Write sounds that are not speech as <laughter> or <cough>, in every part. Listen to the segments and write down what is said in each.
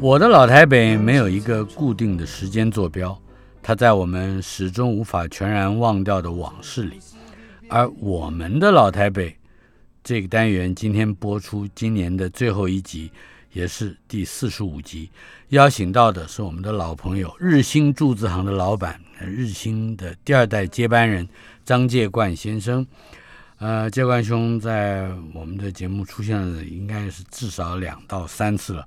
我的老台北没有一个固定的时间坐标，它在我们始终无法全然忘掉的往事里。而我们的老台北这个单元今天播出今年的最后一集，也是第四十五集，邀请到的是我们的老朋友日兴铸字行的老板，日兴的第二代接班人张介冠先生。呃，介冠兄在我们的节目出现了，应该是至少两到三次了。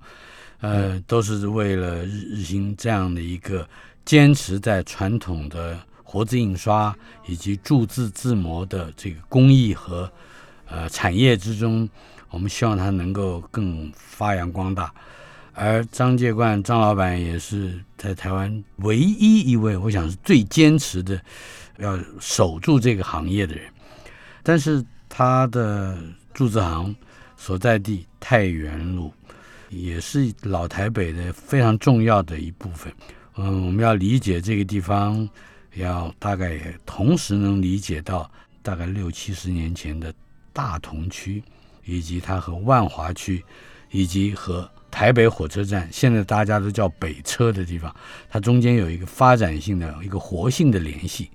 呃，都是为了日日新这样的一个坚持在传统的活字印刷以及铸字字模的这个工艺和呃产业之中，我们希望它能够更发扬光大。而张介冠张老板也是在台湾唯一一位，我想是最坚持的，要守住这个行业的人。但是他的铸字行所在地太原路，也是老台北的非常重要的一部分。嗯，我们要理解这个地方，要大概也同时能理解到大概六七十年前的大同区，以及它和万华区，以及和台北火车站，现在大家都叫北车的地方，它中间有一个发展性的一个活性的联系。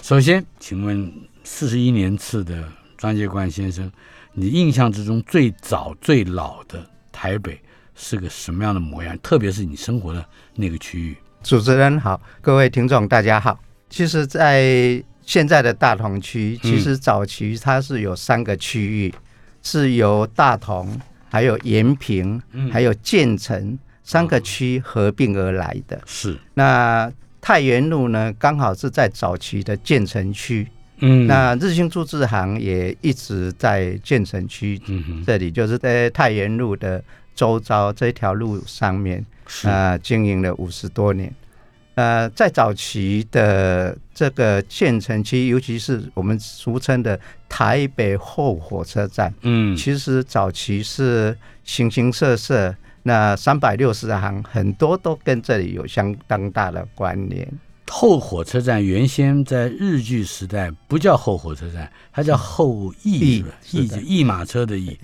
首先，请问。四十一年次的张介冠先生，你印象之中最早最老的台北是个什么样的模样？特别是你生活的那个区域。主持人好，各位听众大家好。其实，在现在的大同区，其实早期它是有三个区域，是由大同、还有延平、还有建成三个区合并而来的。是。那太原路呢，刚好是在早期的建成区。嗯，那日兴铸字行也一直在建成区这里，就是在太原路的周遭这条路上面，啊，经营了五十多年。呃，在早期的这个建成区，尤其是我们俗称的台北后火车站，嗯，其实早期是形形色色，那三百六十行很多都跟这里有相当大的关联。后火车站原先在日据时代不叫后火车站，它叫后驿，驿驿马车的驿。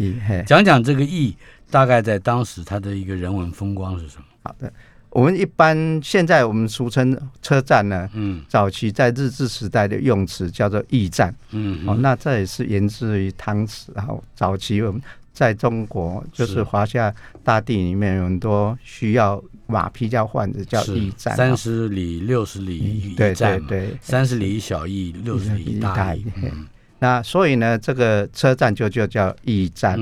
讲讲这个驿，大概在当时它的一个人文风光是什么？好的，我们一般现在我们俗称车站呢，嗯，早期在日治时代的用词叫做驿站，嗯，哦，那这也是源自于汤池，然后早期我们。在中国，就是华夏大地里面有很多需要马匹叫换的，叫驿站。三十里、六十里驿站对，三十里小驿，六十里大驿。那所以呢，这个车站就就叫驿站。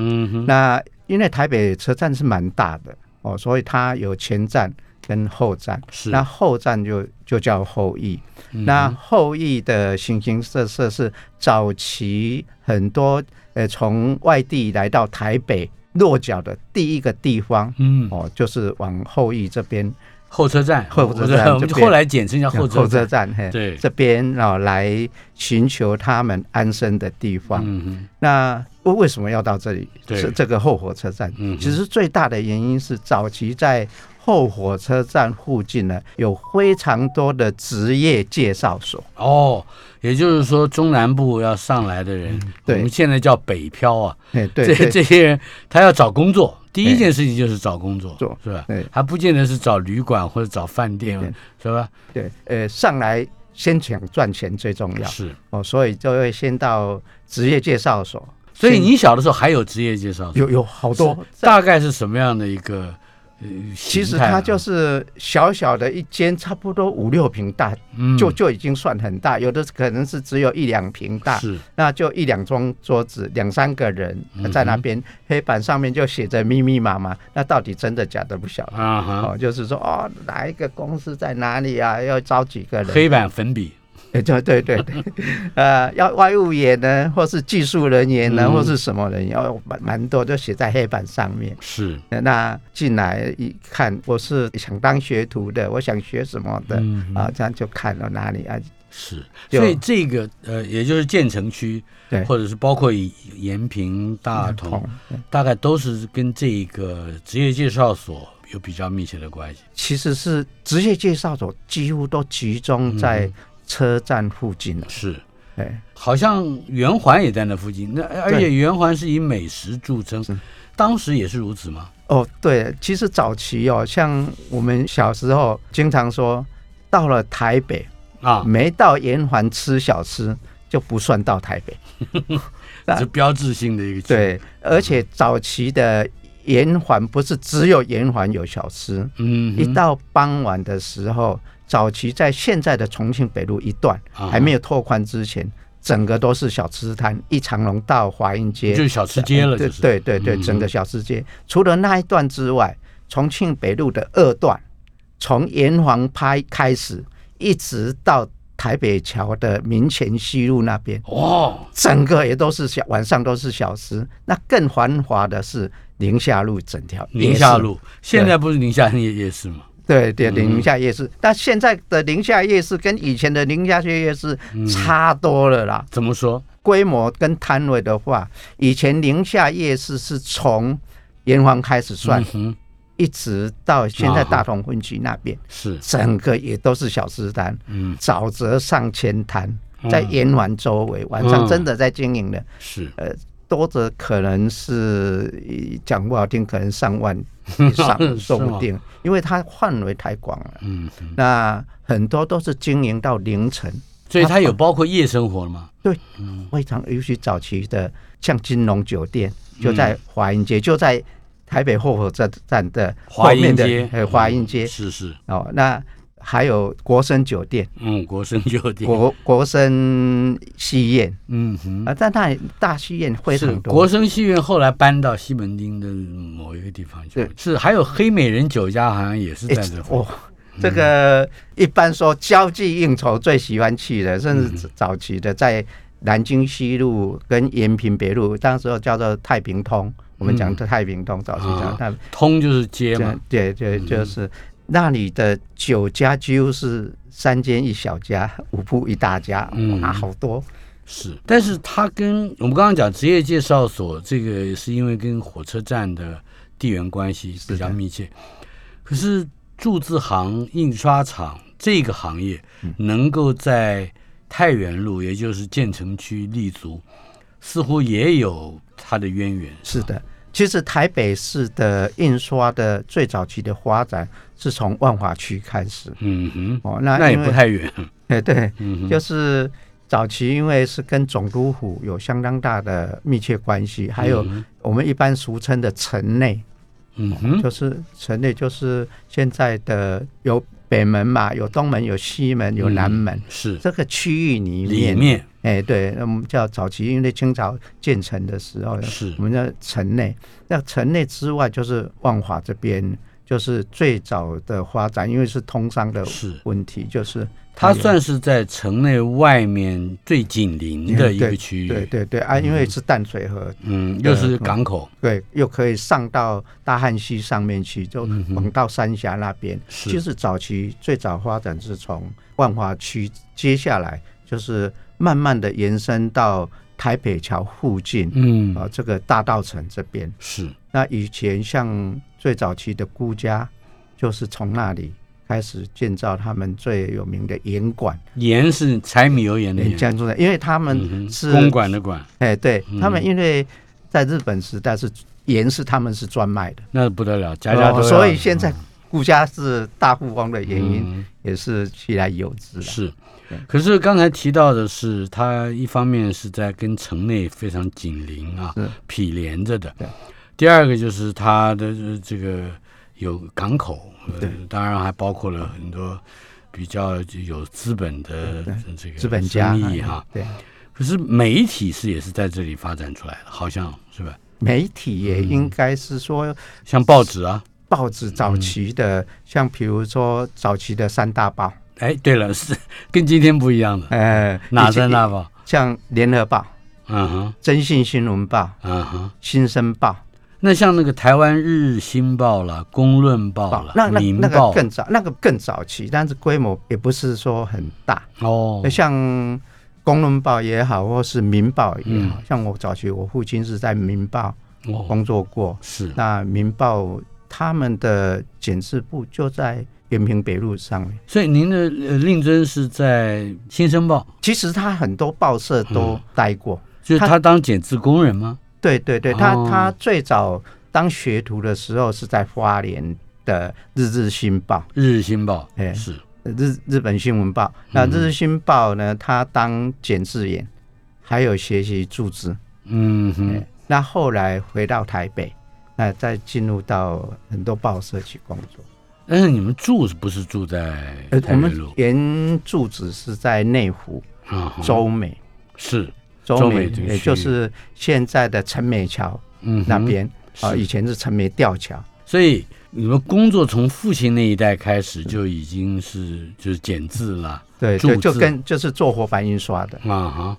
那因为台北车站是蛮大的哦，所以它有前站跟后站。是，那后站就就叫后驿。那后驿的形形色色是早期很多。呃，从外地来到台北落脚的第一个地方，嗯，哦，就是往后驿这边候车站，候车站，我们后来简称叫候候车站，嘿，对，这边啊来寻求他们安身的地方。嗯嗯，那为为什么要到这里？是这个后火车站。嗯，其实最大的原因是早期在。后火车站附近呢，有非常多的职业介绍所哦，也就是说中南部要上来的人，我们现在叫北漂啊，对，这这些人他要找工作，第一件事情就是找工作，是吧？对，还不见得是找旅馆或者找饭店，是吧？对，呃，上来先想赚钱最重要，是哦，所以就会先到职业介绍所。所以你小的时候还有职业介绍所？有有好多，大概是什么样的一个？其实它就是小小的一间，差不多五六平大，就就已经算很大。有的可能是只有一两平大，是那就一两张桌子，两三个人在那边，黑板上面就写着密密麻麻。那到底真的假的不晓得啊？哦，就是说哦，哪一个公司在哪里啊？要招几个人？黑板粉笔。对对对对，<laughs> 呃，要外务员呢，或是技术人员呢，或是什么人，要蛮蛮多，就写在黑板上面。是，那进来一看，我是想当学徒的，我想学什么的啊，这样就看到哪里啊？是，所以这个呃，也就是建成区，对，或者是包括延平、大同，大概都是跟这个职业介绍所有比较密切的关系。其实是职业介绍所几乎都集中在。车站附近是，哎，好像圆环也在那附近。那而且圆环是以美食著称，当时也是如此吗？哦，对，其实早期哦，像我们小时候经常说，到了台北啊，没到圆环吃小吃就不算到台北，<laughs> 是标志性的一个。对，而且早期的圆环不是只有圆环有小吃，嗯，一到傍晚的时候。早期在现在的重庆北路一段还没有拓宽之前，整个都是小吃摊，一长龙到华阴街就是小吃街了。对对对对，整个小吃街，除了那一段之外，重庆北路的二段，从炎黄拍开始，一直到台北桥的民权西路那边，哇，整个也都是小晚上都是小吃。那更繁华的是宁夏路整条。宁夏路现在不是宁夏夜夜市吗？对对，宁夏夜市，但现在的宁夏夜市跟以前的宁夏夜市差多了啦。怎么说？规模跟摊位的话，以前宁夏夜市是从炎黄开始算，一直到现在大同分区那边，是。整个也都是小吃摊，嗯，早则上千摊，在炎黄周围，晚上真的在经营的，是。呃。多的可能是讲不好听，可能上万 <laughs> 以上说不定，因为它范围太广了。嗯，那很多都是经营到凌晨，所以它有包括夜生活吗？对，非常尤其早期的，像金龙酒店就在华阴街，就在台北后火车站的华阴街，华阴街，是是。哦，那。还有国生酒店，嗯，国生酒店，国国生戏院，嗯哼，啊，在那里大戏院会是国生戏院，后来搬到西门町的某一个地方去，是还有黑美人酒家，好像也是在这。哦，这个一般说交际应酬最喜欢去的，甚至早期的在南京西路跟延平北路，当时候叫做太平通，我们讲的太平通，早期讲太通就是街嘛，对对，就是。那里的酒家几乎是三间一小家，五铺一大家，哇，好多。是，但是它跟我们刚刚讲职业介绍所，这个是因为跟火车站的地缘关系比较密切。可是铸字行、印刷厂这个行业能够在太原路，也就是建成区立足，似乎也有它的渊源。是的。其实台北市的印刷的最早期的发展是从万华区开始。嗯哼，哦，那那也不太远。<laughs> 哎，对，就是早期因为是跟总督府有相当大的密切关系，还有我们一般俗称的城内。嗯哼，就是城内就是现在的有。北门嘛，有东门，有西门，有南门，是这个区域里面。里面，哎，对，那我们叫早期，因为清朝建成的时候，是我们叫城内。那城内之外，就是万华这边，就是最早的发展，因为是通商的问题，就是。它算是在城内外面最紧邻的一个区域，对对对啊，因为是淡水河，嗯，又是港口，对，又可以上到大汉溪上面去，就往到三峡那边。就是早期最早发展是从万华区，接下来就是慢慢的延伸到台北桥附近，嗯。啊，这个大道城这边。是。那以前像最早期的孤家，就是从那里。开始建造他们最有名的盐馆，盐是柴米油盐的盐，讲出来，因为他们是公馆的馆，哎，对他们，因为在日本时代是盐是他们是专卖的，那不得了，家家都所以现在顾家是大富翁的原因也是起来有之了。是，可是刚才提到的是，它一方面是在跟城内非常紧邻啊，毗连着的，第二个就是它的这个。有港口，呃，当然还包括了很多比较有资本的这个资本家可是媒体是也是在这里发展出来的，好像是吧？媒体也应该是说，像报纸啊，报纸早期的，像比如说早期的三大报。哎，对了，是跟今天不一样的。<laughs> 呃，哪三大报？像联合报，嗯哼，征信新闻报，嗯哼，新生报。那像那个台湾日新报了，公论报了，那那那个更早，那个更早期，但是规模也不是说很大。哦。像公论报也好，或是民报也好，像我早期，我父亲是在民报工作过，是。那民报他们的检视部就在。延平北路上面，所以您的令尊是在新生报。其实他很多报社都待过，就是他当检字工人吗？对对对，他他最早当学徒的时候是在花莲的日日新报。日日新报，哎，是日日本新闻报。那日日新报呢，他当剪字员，还有学习注字。嗯哼。那后来回到台北，那再进入到很多报社去工作。但是你们住是不是住在台北路？原住址是在内湖，周美是周美，也就是现在的陈美桥那边啊，以前是陈美吊桥。所以你们工作从父亲那一代开始就已经是就是剪字了，对对，就跟就是做活版印刷的啊哈。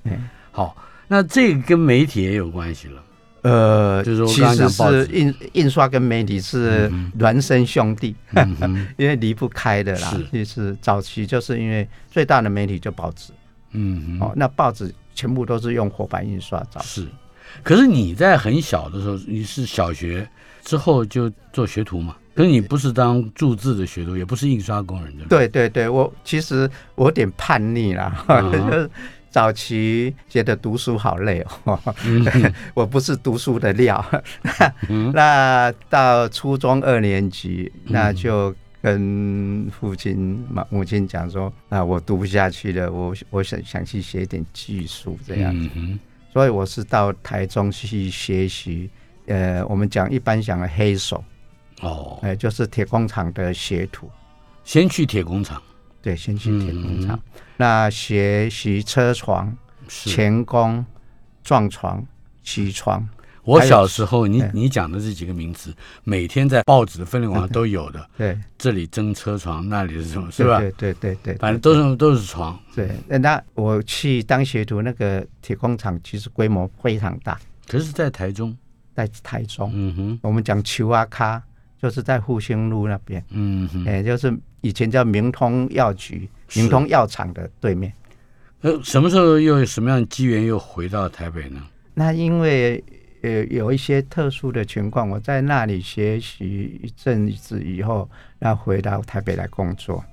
好，那这个跟媒体也有关系了。呃，就是其实是印印刷跟媒体是孪生兄弟，<laughs> 因为离不开的啦。就是早期就是因为最大的媒体就报纸，嗯，哦，那报纸全部都是用活版印刷。早是，可是你在很小的时候，你是小学之后就做学徒嘛？可是你不是当注字的学徒，也不是印刷工人，对对对，我其实我有点叛逆啦。<laughs> 早期觉得读书好累哦，<laughs> 我不是读书的料。那到初中二年级，那就跟父亲、母母亲讲说：“啊，我读不下去了，我我想想去学点技术这样。子。”所以我是到台中去学习，呃，我们讲一般讲的黑手哦，哎，就是铁工厂的学徒，先去铁工厂。对，先去铁工厂，那学习车床、钳工、撞床、起床。我小时候，你你讲的这几个名词，每天在报纸的分类网上都有的。对，这里蒸车床，那里是什么？是吧？对对对对，反正都是都是床。对，那我去当学徒，那个铁工厂其实规模非常大。可是，在台中，在台中，嗯哼，我们讲球阿卡。就是在复兴路那边，嗯哼，哎，就是以前叫明通药局、明通药厂的对面。呃，什么时候又有什么样的机缘又回到台北呢？那因为呃有一些特殊的情况，我在那里学习一阵子以后，然后回到台北来工作。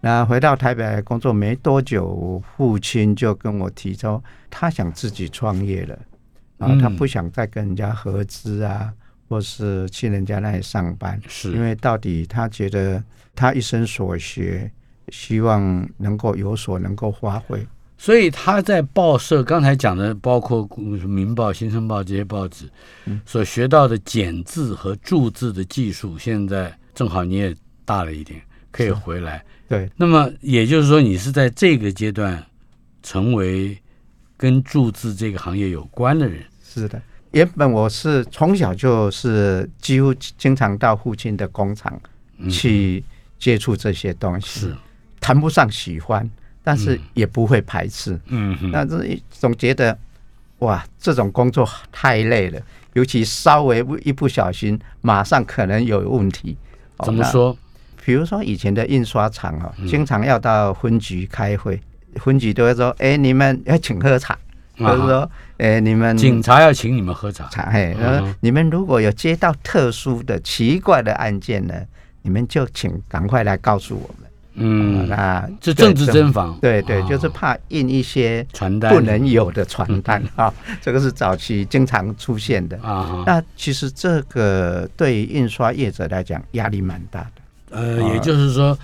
那回到台北来工作没多久，父亲就跟我提出，他想自己创业了，然后他不想再跟人家合资啊。或是去人家那里上班，是因为到底他觉得他一生所学，希望能够有所能够发挥。所以他在报社刚才讲的，包括《民报》《新生报》这些报纸，所学到的简字和注字的技术，现在正好你也大了一点，可以回来。对，那么也就是说，你是在这个阶段成为跟注字这个行业有关的人。是的。原本我是从小就是几乎经常到附近的工厂去接触这些东西，是谈不上喜欢，但是也不会排斥。嗯，但是总觉得哇，这种工作太累了，尤其稍微一不小心，马上可能有问题。怎么说？比如说以前的印刷厂啊，经常要到分局开会，分局都会说：“哎，你们要请喝茶。”就是说，哎，你们警察要请你们喝茶。茶，嘿，你们如果有接到特殊的、奇怪的案件呢，你们就请赶快来告诉我们。嗯，那这政治侦防，对对，就是怕印一些传单不能有的传单 <laughs> 啊，这个是早期经常出现的啊。那其实这个对印刷业者来讲压力蛮大的。呃，也就是说。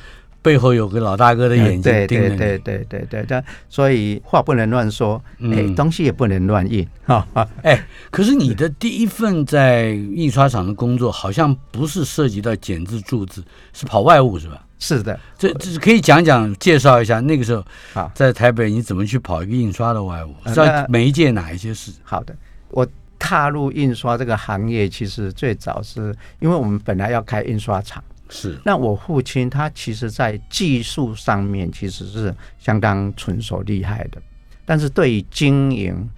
背后有个老大哥的眼睛对盯着你。对对对对对，但所以话不能乱说，哎、嗯东西也不能乱印，哈、哈。哎，可是你的第一份在印刷厂的工作，好像不是涉及到剪字注字，是跑外务是吧？是的，这这是可以讲讲介绍一下那个时候好在台北你怎么去跑一个印刷的外务？呃知道那每一届哪一些事？好的，我踏入印刷这个行业，其实最早是因为我们本来要开印刷厂。是。那我父亲他其实在技术上面其实是相当纯熟厉害的，但是对于经营、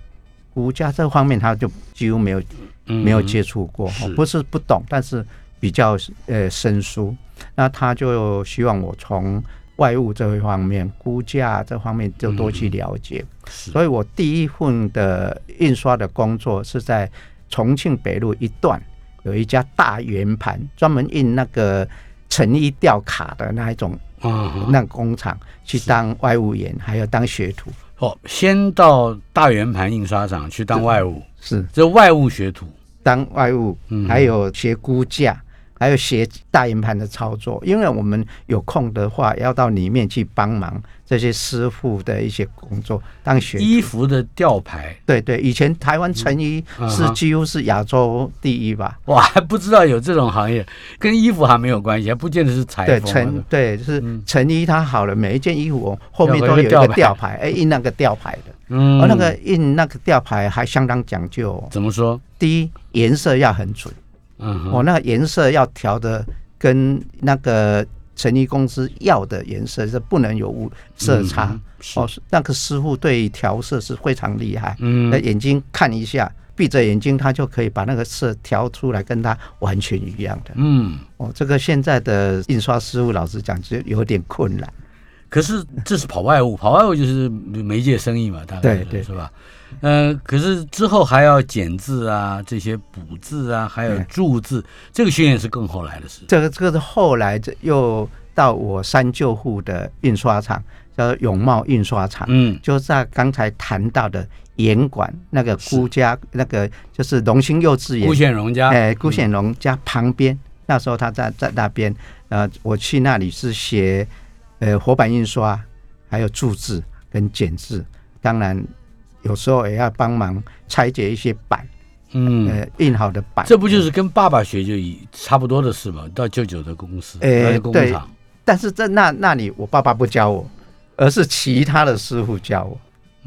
估价这方面，他就几乎没有没有接触过，嗯。不是不懂，但是比较呃生疏。那他就希望我从外务这一方面、估价这方面就多去了解。是。所以我第一份的印刷的工作是在重庆北路一段有一家大圆盘，专门印那个成衣吊卡的那一种嗯那工厂去当外务员，还有当学徒。哦，先到大圆盘印刷厂去当外务，是。这外务学徒。当外务嗯，还有学估价，还有学大圆盘的操作。因为我们有空的话，要到里面去帮忙这些师傅的一些工作，当学衣服的吊牌，对对，以前台湾成衣是几乎是亚洲第一吧。我还不知道有这种行业，跟衣服还没有关系，还不见得是裁对缝对。成对是嗯成衣，它好了，每一件衣服哦后面都有一个吊牌吊牌，哎，印那个吊牌的，嗯而那个印那个吊牌还相当讲究哦。怎么说？第一，颜色要很准，嗯哼，哦，那个颜色要调的跟那个成衣公司要的颜色是不能有误色差。哦，那个师傅对调色是非常厉害，嗯。那眼睛看一下，闭着眼睛他就可以把那个色调出来，跟他完全一样的。嗯，哦，这个现在的印刷师傅，老实讲，就有点困难。可是这是跑外务，跑外务就是媒介生意嘛，大概对对。是是吧？呃，可是之后还要剪字啊，这些补字啊，还有对铸字，这个训练是更后来的事。这个这个是后来这又到我三舅父的印刷厂，叫做永茂印刷厂，嗯，就在刚才谈到的严管那个辜家那个就是龙兴幼稚顾园，显荣家，哎，辜显荣家旁边，那时候他在在那边，呃，我去那里是学呃活版印刷，还有注字跟剪字，当然有时候也要帮忙拆解一些板，嗯，呃，印好的板。这不就是跟爸爸学就一差不多的事嘛？到舅舅的公司，哎那个工厂，但是在那那里，我爸爸不教我，而是其他的师傅教我。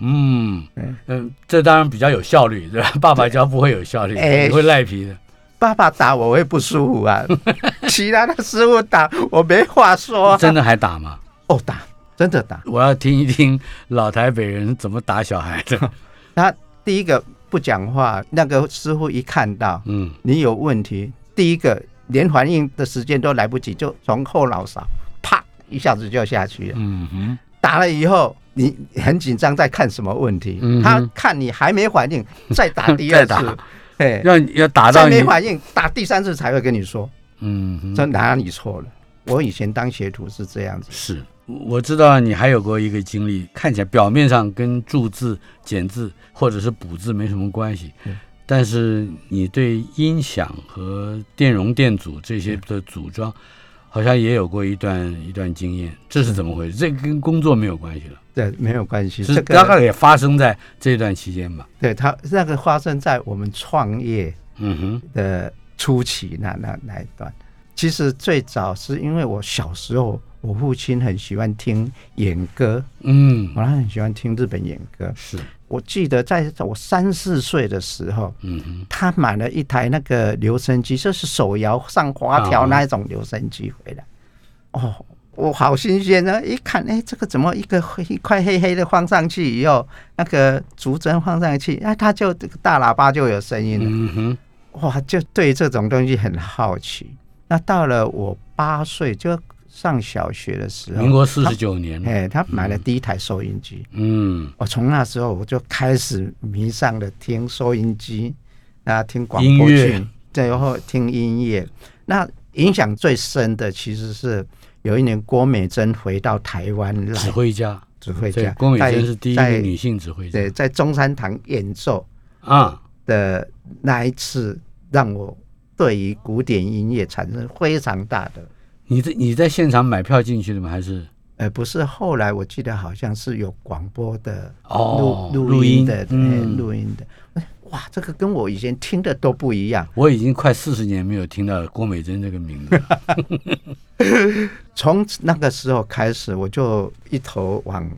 嗯嗯，这当然比较有效率，对吧？爸爸教不会有效率，哎你会赖皮的。爸爸打我会不舒服啊，<laughs> 其他的师傅打我没话说、啊。真的还打吗？哦，打，真的打。我要听一听老台北人怎么打小孩的。<laughs> 他第一个不讲话，那个师傅一看到嗯，你有问题，第一个连反应的时间都来不及，就从后脑勺啪一下子就下去了。嗯哼，打了以后，你很紧张，在看什么问题？嗯他看你还没反应，再打第二次。<laughs> 打，哎，要要打到你。再没，反应，打第三次才会跟你说，嗯哼，这哪里错了？我以前当学徒是这样子，是，我知道你还有过一个经历，看起来表面上跟注字、剪字或者是补字没什么关系，嗯但是你对音响和电容电阻这些的组装，好像也有过一段一段经验，这是怎么回事？这跟工作没有关系了，对，没有关系。是这个大概也发生在这段期间吧？对它那个发生在我们创业嗯哼，的初期那那那一段。其实最早是因为我小时候，我父亲很喜欢听演歌，嗯，我很喜欢听日本演歌。是，我记得在我三四岁的时候，嗯，他买了一台那个留声机，就是手摇上滑条啊那一种留声机回来。哦，我好新鲜呢！一看，哎，这个怎么一个黑一块黑黑的放上去以后，那个竹针放上去，那它就这个大喇叭就有声音了。嗯哼，哇，就对这种东西很好奇。那到了我八岁，就上小学的时候，民国四十九年，哎，他买了第一台收音机。嗯，我从那时候我就开始迷上了听收音机，啊，听广播剧，最后听音乐。那影响最深的其实是有一年郭美珍回到台湾来。指挥家，指挥家，郭美珍是第一个女性指挥家。对，在中山堂演奏啊，的那一次，让我对于古典音乐产生非常大的你在你在现场买票进去的吗？还是？呃，不是，后来我记得好像是有广播的哦，录录音的，嗯，录音的。哇，这个跟我以前听的都不一样。我已经快四十年没有听到郭美珍这个名字。<laughs> 从那个时候开始，我就一头往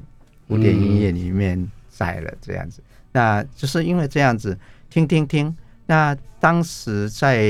古典音乐里面栽了，这样子。那就是因为这样子，听听听。那当时在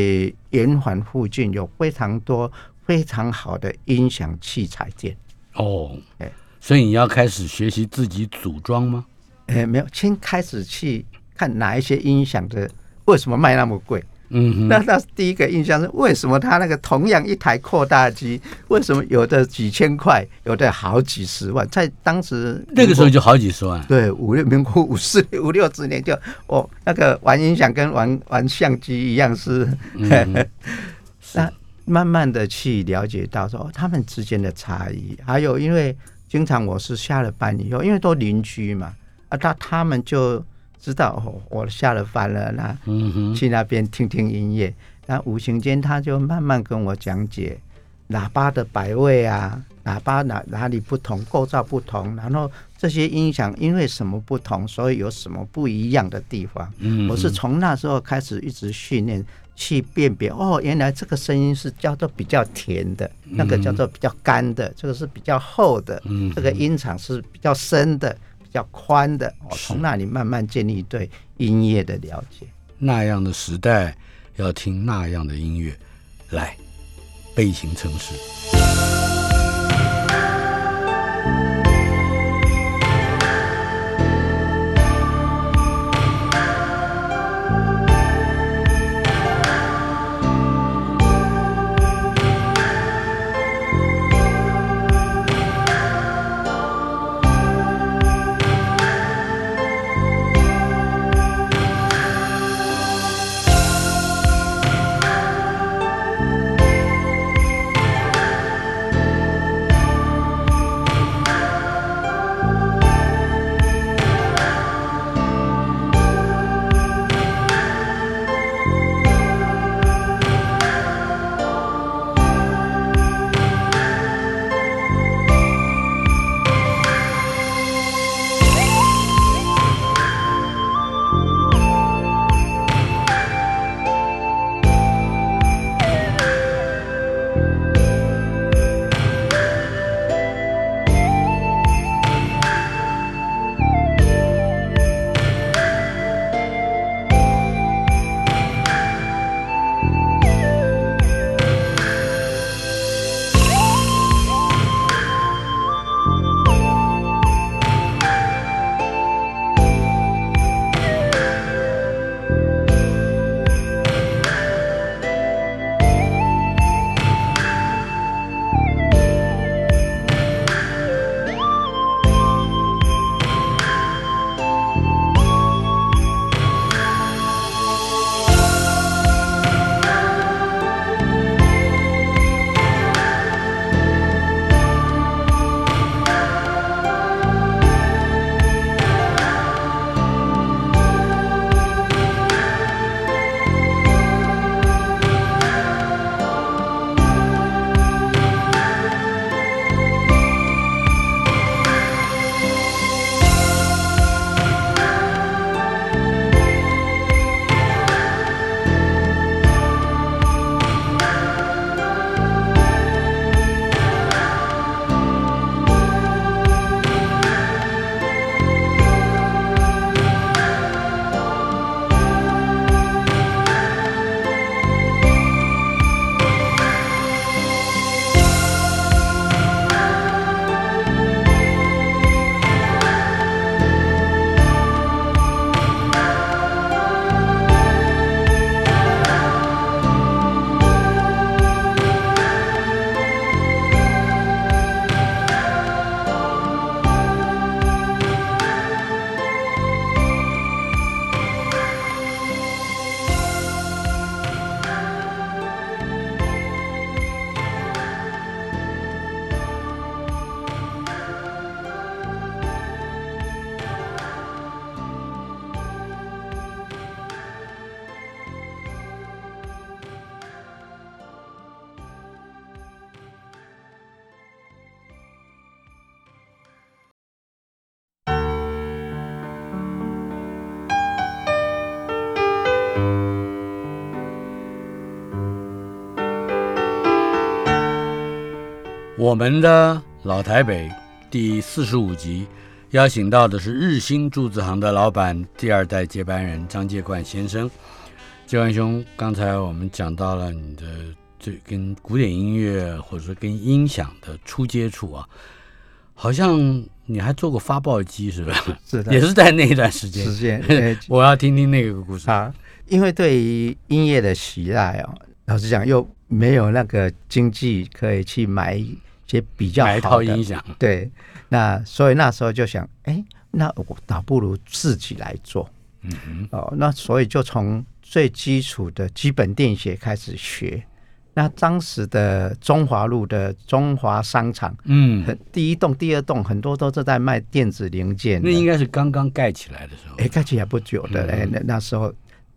圆环附近有非常多。非常好的音响器材店哦，哎，所以你要开始学习自己组装吗？哎，没有，先开始去看哪一些音响的为什么卖那么贵？嗯，那那第一个印象是为什么他那个同样一台扩大机，为什么有的几千块，有的好几十万？在当时那个时候就好几十万。对，五六民国五四五六十年就哦，那个玩音响跟玩玩相机一样是。那 <laughs> 慢慢的去了解到说他们之间的差异，还有因为经常我是下了班以后，因为都邻居嘛，啊，他他们就知道哦，我下了班了，那去那边听听音乐，那无形间他就慢慢跟我讲解喇叭的摆位啊，喇叭哪哪里不同，构造不同，然后这些音响因为什么不同，所以有什么不一样的地方。我是从那时候开始一直训练。去辨别哦，原来这个声音是叫做比较甜的，那个叫做比较干的，这个是比较厚的，这个音场是比较深的、比较宽的。哦，从那里慢慢建立对音乐的了解。那样的时代要听那样的音乐，来，悲情城市。我们的老台北第四十五集邀请到的是日新柱子行的老板，第二代接班人张介冠先生。介冠兄，刚才我们讲到了你的这跟古典音乐或者说跟音响的初接触啊，好像你还做过发报机，是吧是？是的，<laughs> 也是在那一段时间。时间，<laughs> 我要听听那个故事啊。因为对于音乐的喜爱哦，老实讲又没有那个经济可以去买一些比较好的音响，对，那所以那时候就想，哎，那我倒不如自己来做，嗯哼，哦，那所以就从最基础的基本电学开始学。那当时的中华路的中华商场，嗯，第一栋、第二栋很多都是在卖电子零件，那应该是刚刚盖起来的时候，哎，盖起来不久的，哎，那那时候。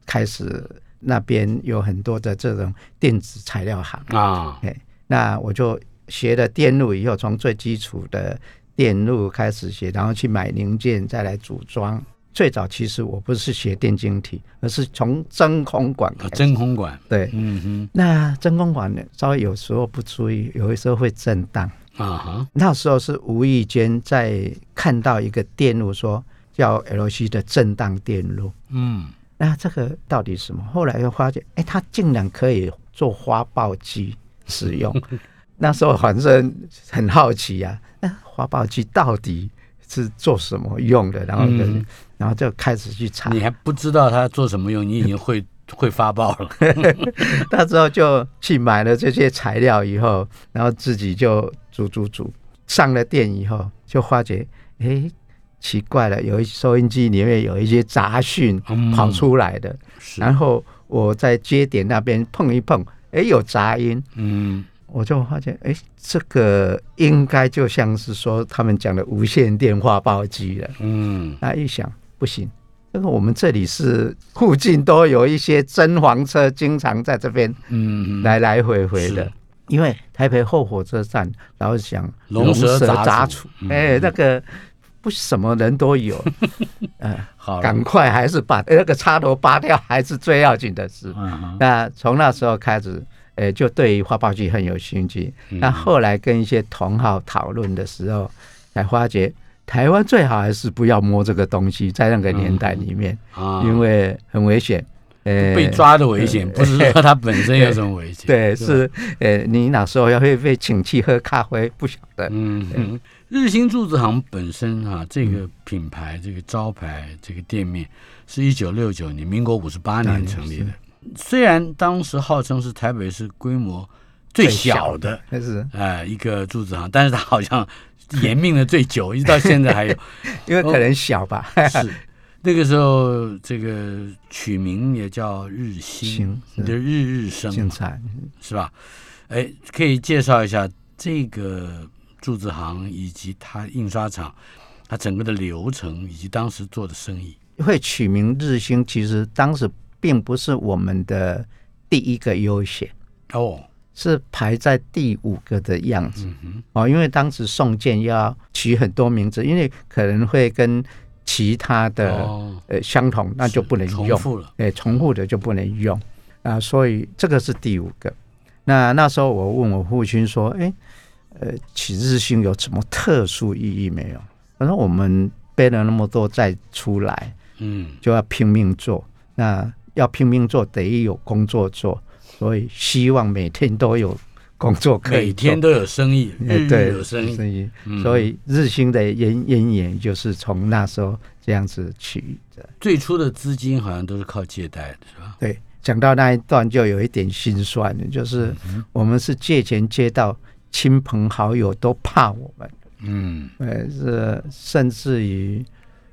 开始那边有很多的这种电子材料行。啊，哎，那我就学了电路以后，从最基础的电路开始学，然后去买零件，再来组装。最早其实我不是学电晶体，而是从真空管。真空管，对，嗯哼。那真空管呢，稍微有时候不注意，有的时候会震荡啊哈。那时候是无意间在看到一个电路，说叫 LC 的震荡电路，嗯。那这个到底什么？后来又发现，哎，它竟然可以做花爆机使用。<laughs> 那时候反正很好奇呀，那花报机到底是做什么用的？然后，然后就开始去查。你还不知道它做什么用，你已经会 <laughs> 会发报了。<laughs> 那时候就去买了这些材料以后，然后自己就煮煮煮，上了电以后，就发觉，哎。奇怪了，有一收音机里面有一些杂讯跑出来的，然后我在接点那边碰一碰，哎，有杂音，嗯，我就发现，哎，这个应该就像是说他们讲的无线电话报机了，嗯，那一想不行，这个我们这里是附近都有一些真黄车，经常在这边，嗯，来来回回的，因为台北后火车站然后想龙蛇杂处，哎，那个。不什么人都有，嗯，<laughs> 好，赶快还是把那个插头拔掉，还是最要紧的事。那从那时候开始，呃，就对于花报剧很有兴趣。那后来跟一些同好讨论的时候，才发觉台湾最好还是不要摸这个东西，在那个年代里面，啊因为很危险。呃，被抓的危险，<laughs> 不是说它本身有什么危险。<laughs> 对，是，呃，你哪时候要会被请去喝咖啡，不晓得。嗯。日新柱子行本身啊，这个品牌、这个招牌、这个店面，是一九六九年，民国五十八年成立的。虽然当时号称是台北市规模最小的，是哎一个柱子行，但是它好像延命了最久，一直到现在还有。<laughs> 因为可能小吧。<laughs> 是那个时候，这个取名也叫日新，的日日生是吧？哎，可以介绍一下这个。数字行以及它印刷厂，它整个的流程以及当时做的生意，会取名日新，其实当时并不是我们的第一个优选哦，是排在第五个的样子哦，因为当时送件要取很多名字，因为可能会跟其他的呃相同，那就不能用，重复了，哎，重复的就不能用啊，所以这个是第五个。那那时候我问我父亲说，哎。呃，取日星有什么特殊意义没有？他说我们背了那么多再出来，嗯，就要拼命做。那要拼命做，得有工作做，所以希望每天都有工作可以，每天都有生意，对，有生意。生意。所以日新的渊渊源就是从那时候这样子取的。最初的资金好像都是靠借贷的，是吧？对，讲到那一段就有一点心酸的，就是我们是借钱借到。亲朋好友都怕我们，嗯，呃，是甚至于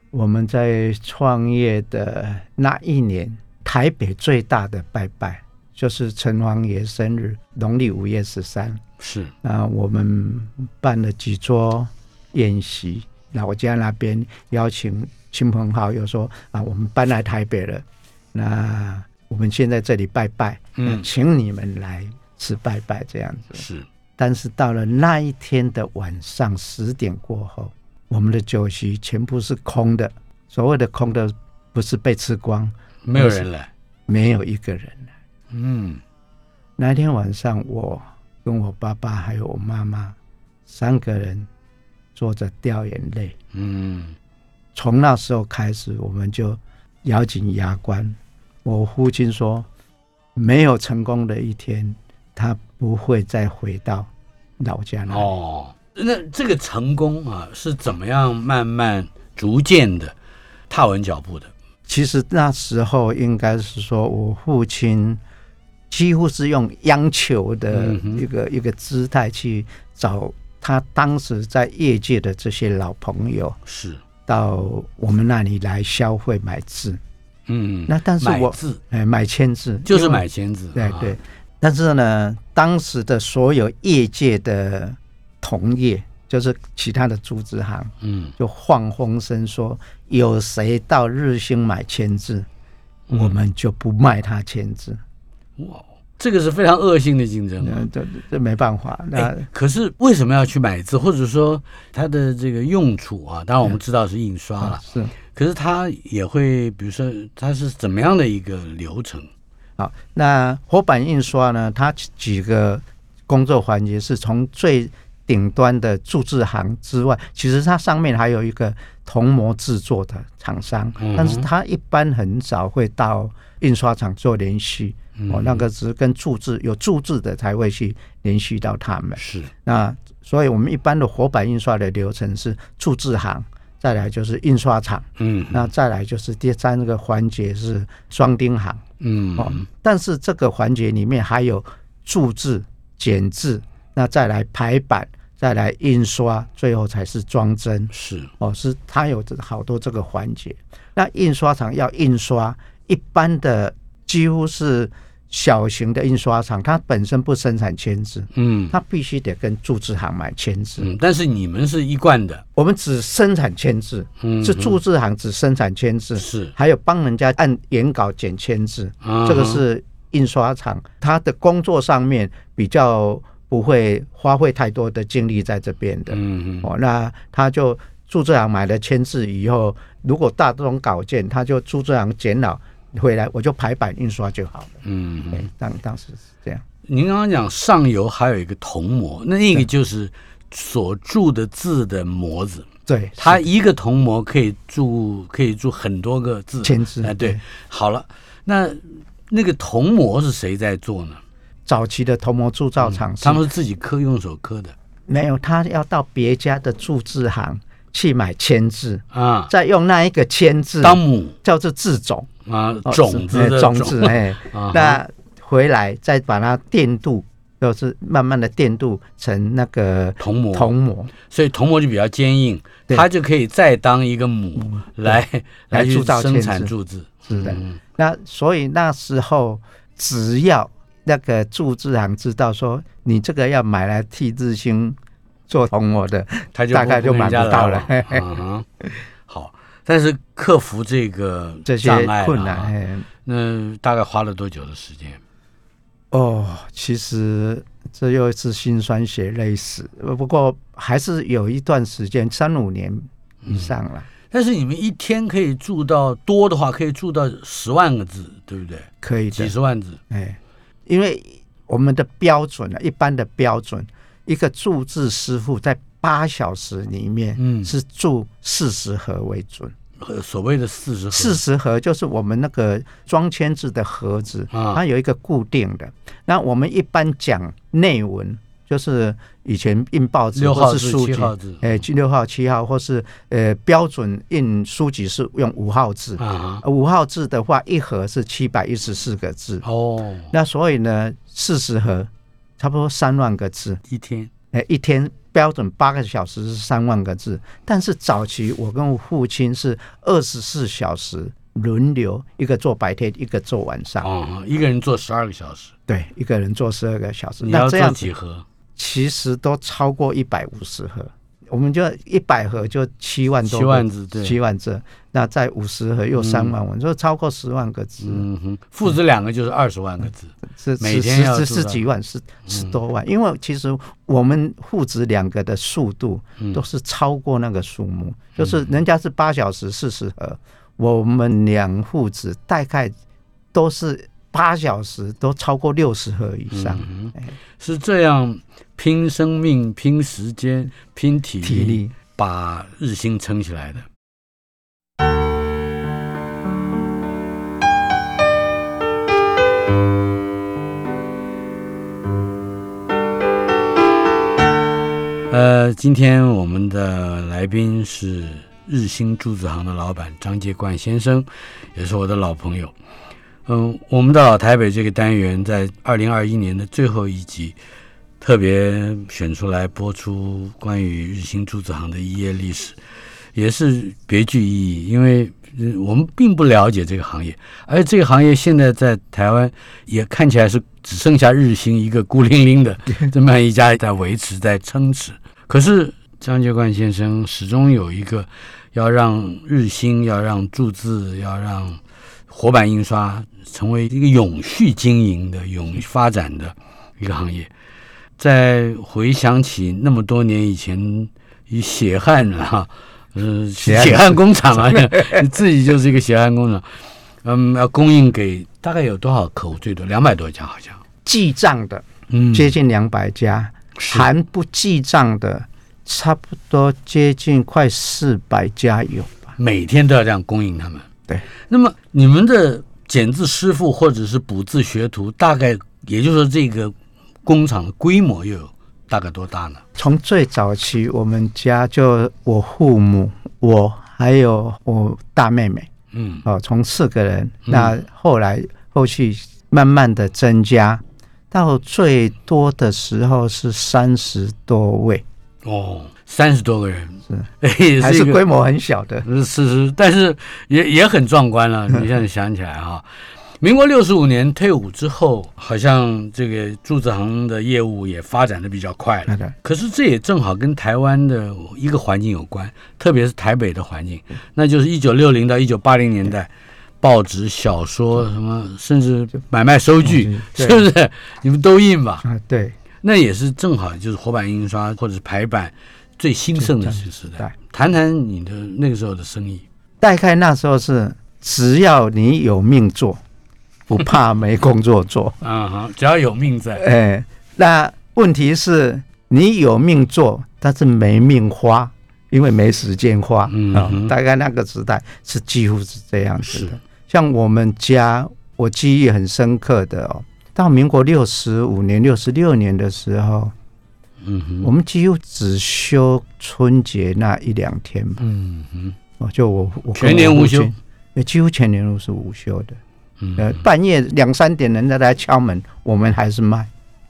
我们在创业的那一年，台北最大的拜拜就是城隍爷生日，农历五月十三，是啊，我们办了几桌宴席，老家那边邀请亲朋好友说啊，我们搬来台北了，那我们现在这里拜拜，嗯，请你们来吃拜拜，这样子是。但是到了那一天的晚上十点过后，我们的酒席全部是空的。所谓的空的，不是被吃光，没有人来，没有一个人来。嗯，那天晚上，我跟我爸爸还有我妈妈三个人坐着掉眼泪。嗯，从那时候开始，我们就咬紧牙关。我父亲说，没有成功的一天，他不会再回到老家了。哦，那这个成功啊，是怎么样慢慢、逐渐的踏稳脚步的？其实那时候应该是说，我父亲几乎是用央求的一个一个姿态去找他当时在业界的这些老朋友，是。到我们那里来消费买字。嗯，那但是我字。哎买签字。就是买签字，对对。但是呢，当时的所有业界的同业，就是其他的组织行，嗯，就放风声说，有谁到日兴买签字，我们就不卖他签字。哇，这个是非常恶性的竞争。嗯，这这没办法。那可是为什么要去买字，或者说它的这个用处啊？当然我们知道是印刷了，是。可是它也会，比如说它是怎么样的一个流程？好，那活版印刷呢？它几个工作环节是从最顶端的铸字行之外，其实它上面还有一个铜模制作的厂商，但是它一般很少会到印刷厂做联系。哦，那个只是跟注字有注字的才会去联系到他们。是，那所以我们一般的活版印刷的流程是注字行。再来就是印刷厂，嗯，那再来就是第三个环节是双钉行，嗯，哦，但是这个环节里面还有注字、剪字，那再来排版，再来印刷，最后才是装帧，是，哦，是它有好多这个环节。那印刷厂要印刷，一般的几乎是。小型的印刷厂，它本身不生产签字，嗯，它必须得跟注字行买签字。嗯，但是你们是一贯的，我们只生产签字，嗯，是注字行只生产签字，是，还有帮人家按原稿剪签字，这个是印刷厂，它的工作上面比较不会花费太多的精力在这边的，嗯嗯，哦，那他就铸字行买了签字以后，如果大这种稿件，他就铸字行剪了。回来我就排版印刷就好了。嗯，当当时是这样。您刚刚讲上游还有一个铜模，那那个就是所铸的字的模子。对，它一个铜模可以铸可以铸很多个字。签字。哎，对。好了，那那个铜模是谁在做呢？早期的铜模铸造厂，他们是自己刻，用手刻的。没有，他要到别家的铸字行去买铅字啊，再用那一个铅字当母，叫做字种。啊，种子的种。子，哎，<laughs> 那回来再把它电镀，就是慢慢的电镀成那个铜模，铜模，所以铜模就比较坚硬，它就可以再当一个母来来铸造生产铸字。是的，那所以那时候只要那个注字行知道说你这个要买来替日兴做铜模的，他就大概就买不到了。好。但是克服这个这些困难，那大概花了多久的时间？哦，其实这又是心酸血泪史。不过还是有一段时间，三五年以上了。但是你们一天可以住到多的话，可以住到十万个字，对不对？可以，几十万字。哎，因为我们的标准呢，一般的标准，一个注字师傅在。八小时里面，嗯，是注四十盒为准。所谓的四十盒，四十盒就是我们那个装签字的盒子，它有一个固定的。那我们一般讲内文，就是以前印报纸或是书籍，哎，六号、七号，或是呃标准印书籍是用五号字。啊，五号字的话，一盒是七百一十四个字。哦，那所以呢，四十盒差不多三万个字一天。哎，一天。标准八个小时是三万个字，但是早期我跟我父亲是二十四小时轮流，一个做白天，一个做晚上。哦，一个人做十二个小时。对，一个人做十二个小时。你要做几盒？其实都超过一百五十盒。我们就一百盒就七万多，七万字，对，七万字。那在五十盒又三万文，就超过十万个字。嗯哼，父子两个就是二十万个字，是每天要是十几万，十十多万。因为其实我们父子两个的速度都是超过那个数目，就是人家是八小时四十盒，我们两父子大概都是八小时都超过六十盒以上，是这样拼生命、拼时间、拼体力，体力把日兴撑起来的。呃，今天我们的来宾是日新铸字行的老板张介冠先生，也是我的老朋友。嗯，我们的老台北这个单元在二零二一年的最后一集特别选出来播出关于日兴铸字行的一页历史，也是别具意义，因为我们并不了解这个行业，而这个行业现在在台湾也看起来是只剩下日兴一个孤零零的 <laughs> 这么一家在维持在撑持。可是张介冠先生始终有一个要让日新，要让铸字，要让活版印刷成为一个永续经营的、永发展的一个行业。在回想起那么多年以前，以血汗啊，嗯，血汗工厂啊，<laughs> 你 <laughs> 自己就是一个血汗工厂，嗯，要供应给大概有多少客户？最多两百多家，好像记账的，嗯，接近两百家。含不记账的，差不多接近快四百家有吧。每天都要这样供应他们。对，那么你们的剪字师傅或者是补字学徒，大概也就是说，这个工厂的规模又有大概多大呢？从最早期，我们家就我父母，我还有我大妹妹，嗯，哦，从四个人，那后来后续慢慢的增加。到最多的时候是三十多位哦，三十多个人是，<laughs> 还是规模很小的，是是，但是也也很壮观了。<laughs> 你现在想起来哈，民国六十五年退伍之后，好像这个铸字行的业务也发展的比较快了。可是这也正好跟台湾的一个环境有关，特别是台北的环境，那就是一九六零到一九八零年代。报纸、小说什么，甚至买卖收据，是不是？你们都印吧？啊，对，那也是正好，就是活版印刷或者是排版最兴盛的时代。谈谈你的那个时候的生意。大概那时候是，只要你有命做，不怕没工作做。<laughs> 啊哈，只要有命在。哎，那问题是你有命做，但是没命花，因为没时间花。嗯，大概那个时代是几乎是这样子的。像我们家，我记忆很深刻的哦，到民国六十五年、六十六年的时候，嗯哼，我们几乎只休春节那一两天吧，嗯哼，哦，就我我全年无休，几乎全年都是无休的，呃，半夜两三点人家来敲门，我们还是卖，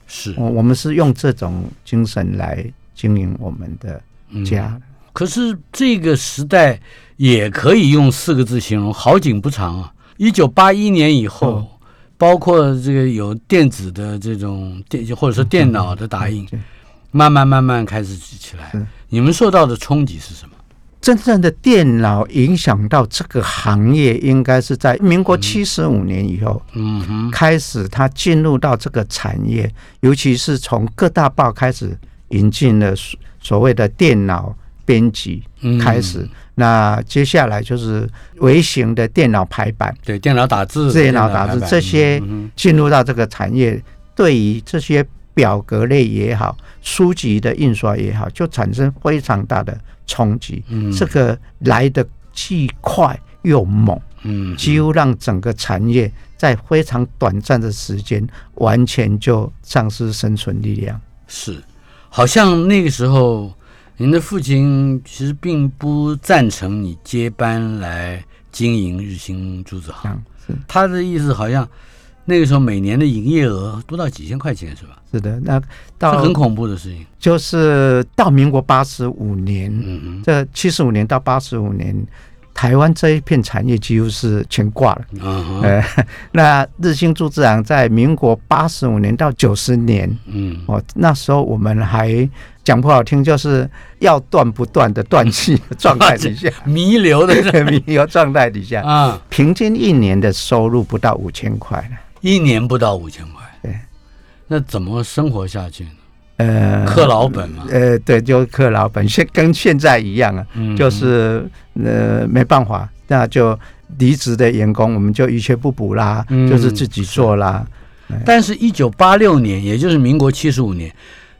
是，我我们是用这种精神来经营我们的家。可是这个时代也可以用四个字形容：好景不长啊。一九八一年以后，包括这个有电子的这种电，或者说电脑的打印，慢慢慢慢开始起来。你们受到的冲击是什么？真正的电脑影响到这个行业，应该是在民国七十五年以后，嗯哼，开始它进入到这个产业，尤其是从各大报开始引进了所谓的电脑编辑开始。那接下来就是微型的电脑排版，对电脑打字、电脑打字这些进入到这个产业，对于这些表格类也好、书籍的印刷也好，就产生非常大的冲击。嗯这个来的既快又猛，嗯，几乎让整个产业在非常短暂的时间完全就丧失生存力量。是，好像那个时候。您的父亲其实并不赞成你接班来经营日兴珠子行，他的意思好像那个时候每年的营业额多到几千块钱是吧？是的，那到很恐怖的事情，就是到民国八十五年，嗯这七十五年到八十五年。台湾这一片产业几乎是全挂了。呃，<laughs> 那日兴铸字行在民国八十五年到九十年，嗯，哦，那时候我们还讲不好听，就是要断不断的断气状态底下，<laughs> 弥留的 <laughs> 弥留状态底下。啊，平均一年的收入不到五千块一年不到五千块，对，那怎么生活下去呢？呃，克老本嘛，呃，对，就克老本，现跟现在一样啊，就是呃没办法，那就离职的员工，我们就一切不补啦，就是自己做啦。但是，一九八六年，也就是民国七十五年，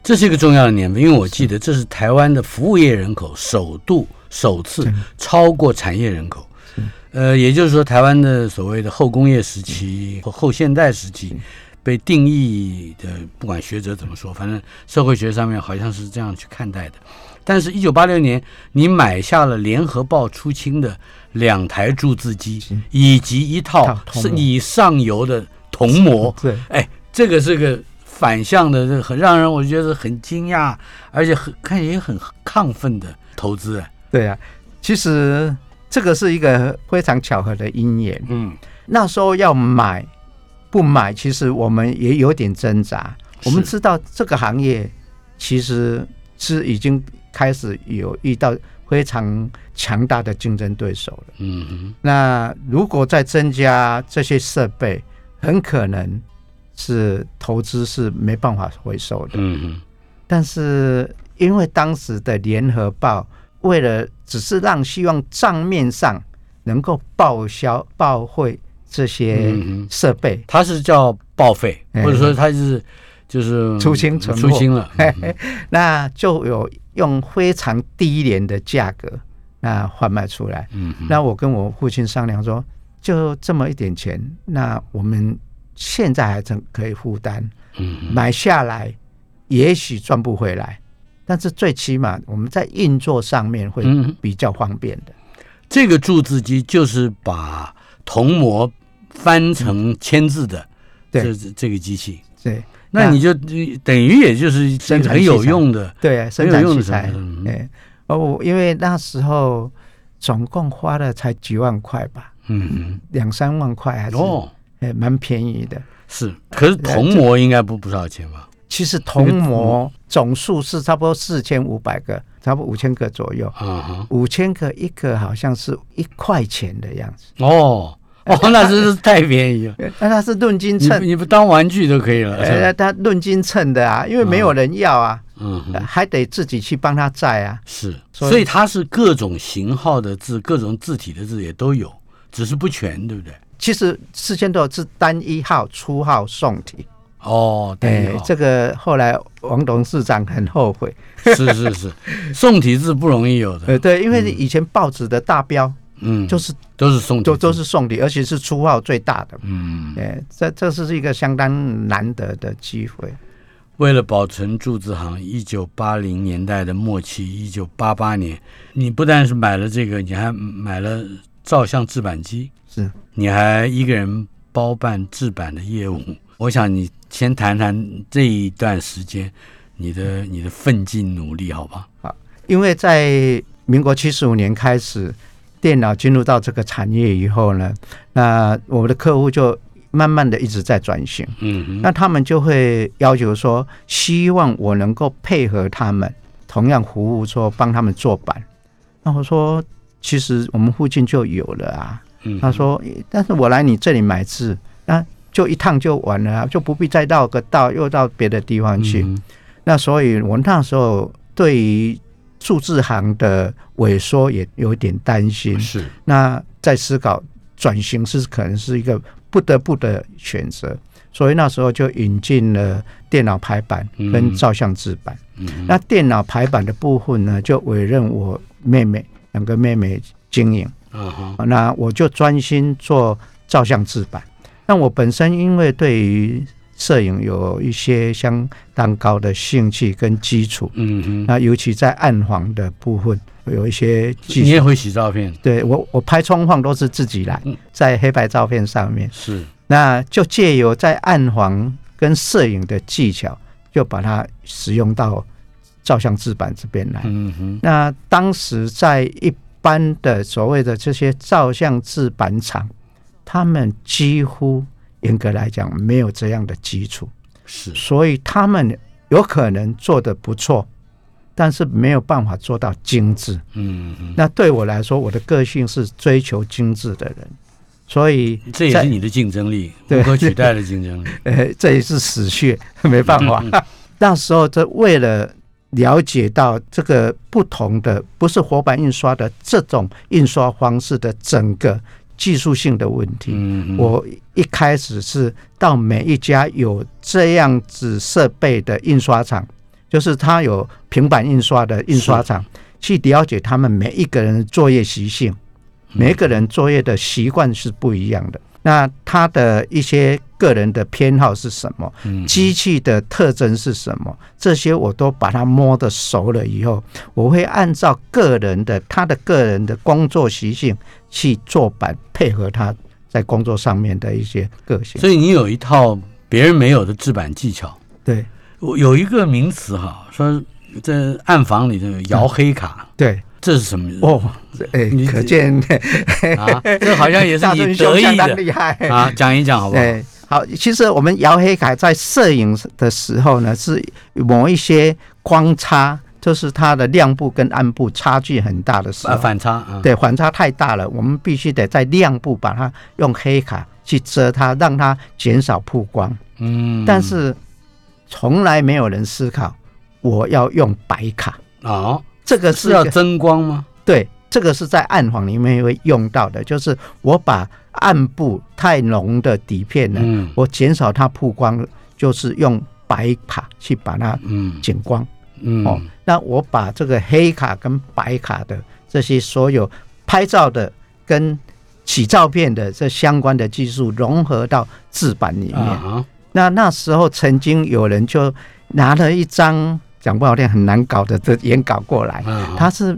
这是一个重要的年份，因为我记得这是台湾的服务业人口首度首次超过产业人口。呃，也就是说，台湾的所谓的后工业时期和后现代时期，被定义的，不管学者怎么说，反正社会学上面好像是这样去看待的。但是，一九八六年，你买下了联合报出清的两台注字机，以及一套是你上游的铜模。对，哎，这个是个反向的，这很让人我觉得很惊讶，而且很看起来也很亢奋的投资。对啊，其实。这个是一个非常巧合的因缘。嗯，那时候要买不买，其实我们也有点挣扎。我们知道这个行业其实是已经开始有遇到非常强大的竞争对手了。嗯哼，那如果再增加这些设备，很可能是投资是没办法回收的。嗯哼，但是因为当时的联合报。为了只是让希望账面上能够报销报废这些设备，它是叫报废，或者说它是就是出清存出清了，<laughs> 那就有用非常低廉的价格那贩卖出来。嗯，那我跟我父亲商量说，就这么一点钱，那我们现在还真可以负担，嗯，买下来也许赚不回来。但是最起码我们在运作上面会比较方便的。这个注字机就是把铜模翻成签字的，这这个机器。对，那你就等于也就是生产很有用的，对，生产器材。哎，哦，因为那时候总共花了才几万块吧，嗯，两三万块还是哦，哎，蛮便宜的。是，可是铜模应该不不少钱吧？其实铜模总数是差不多四千五百个，差不多五千个左右。啊五千个一个好像是一块钱的样子。哦哦，那真是太便宜了。那它是论斤称，你不当玩具都可以了。呃，它论斤称的啊，因为没有人要啊，嗯，还得自己去帮他载啊。是，所以它是各种型号的字，各种字体的字也都有，只是不全，对不对？其实四千多是单一号、初号、宋体。哦，对，这个后来王董事长很后悔。是是是，宋 <laughs> 体字不容易有的。呃，对，因为以前报纸的大标，嗯，就是都是宋，都都是宋体，而且是初号最大的。嗯，哎，这这是一个相当难得的机会。为了保存铸字行，一九八零年代的末期，一九八八年，你不但是买了这个，你还买了照相制版机，是，你还一个人包办制版的业务。我想你。先谈谈这一段时间你的你的奋进努力，好吧？好，因为在民国七十五年开始，电脑进入到这个产业以后呢，那我们的客户就慢慢的一直在转型。嗯，那他们就会要求说，希望我能够配合他们，同样服务说帮他们做版。那我说，其实我们附近就有了啊。嗯，他说，但是我来你这里买字，那。就一趟就完了，就不必再绕个道，又到别的地方去。那所以，我那时候对于数字行的萎缩也有点担心。是，那在思考转型是可能是一个不得不的选择，所以那时候就引进了电脑排版跟照相制版。嗯那电脑排版的部分呢，就委任我妹妹两个妹妹经营。那我就专心做照相制版。那我本身因为对于摄影有一些相当高的兴趣跟基础，嗯哼，那尤其在暗黄的部分有一些技术。你也会洗照片？对我，我拍窗框都是自己来，在黑白照片上面是，那就借由在暗黄跟摄影的技巧，就把它使用到照相制版这边来。嗯哼，那当时在一般的所谓的这些照相制版厂。他们几乎严格来讲没有这样的基础，是，所以他们有可能做的不错，但是没有办法做到精致。嗯，那对我来说，我的个性是追求精致的人，所以这也是你的竞争力，<laughs> 不可取代的竞争力。<laughs> 呃，这也是死穴，<laughs> 没办法。那时候，这为了了解到这个不同的，不是活版印刷的这种印刷方式的整个。技术性的问题。我一开始是到每一家有这样子设备的印刷厂，就是他有平板印刷的印刷厂，去了解他们每一个人的作业习性，每一个人作业的习惯是不一样的。那他的一些个人的偏好是什么？机器的特征是什么？这些我都把它摸得熟了以后，我会按照个人的他的个人的工作习性去做版，配合他在工作上面的一些个性。所以你有一套别人没有的制版技巧。对，我有一个名词哈，说在暗房里头摇黑卡。对。这是什么？哦，哎，可见啊，这好像也是你得意的厉害啊，讲一讲好不好？对好，其实我们摇黑卡在摄影的时候呢，是某一些光差，就是它的亮部跟暗部差距很大的时候，反差，对，反差太大了，我们必须得在亮部把它用黑卡去遮它，让它减少曝光。嗯，但是从来没有人思考我要用白卡哦。这个是要增光吗？对，这个是在暗房里面会用到的，就是我把暗部太浓的底片呢，我减少它曝光，就是用白卡去把它减光。哦，那我把这个黑卡跟白卡的这些所有拍照的跟洗照片的这相关的技术融合到制版里面。那那时候曾经有人就拿了一张。讲不好听，很难搞的这原稿过来，他是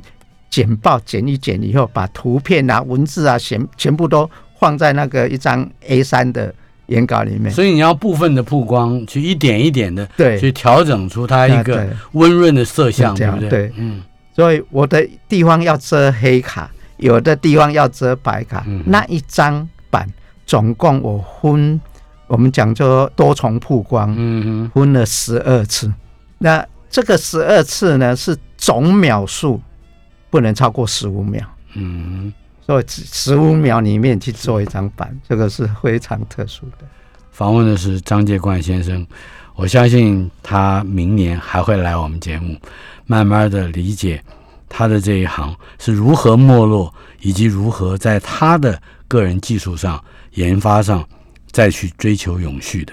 剪报剪一剪以后，把图片啊、文字啊全全部都放在那个一张 A 三的演稿里面。所以你要部分的曝光，去一点一点的对，去调整出它一个温润的色相，对不对？对，嗯。所以我的地方要遮黑卡，有的地方要遮白卡。那一张板总共我分，我们讲究多重曝光，嗯分了十二次。那这个十二次呢，是总秒数不能超过十五秒。嗯，所以十五秒里面去做一张板，这个是非常特殊的。访问的是张介冠先生，我相信他明年还会来我们节目，慢慢的理解他的这一行是如何没落，以及如何在他的个人技术上、研发上再去追求永续的。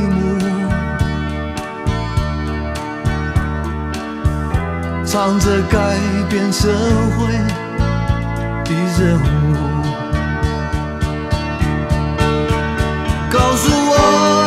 唱着改变社会的任务，告诉我。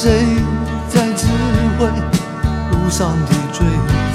谁在指挥路上的追？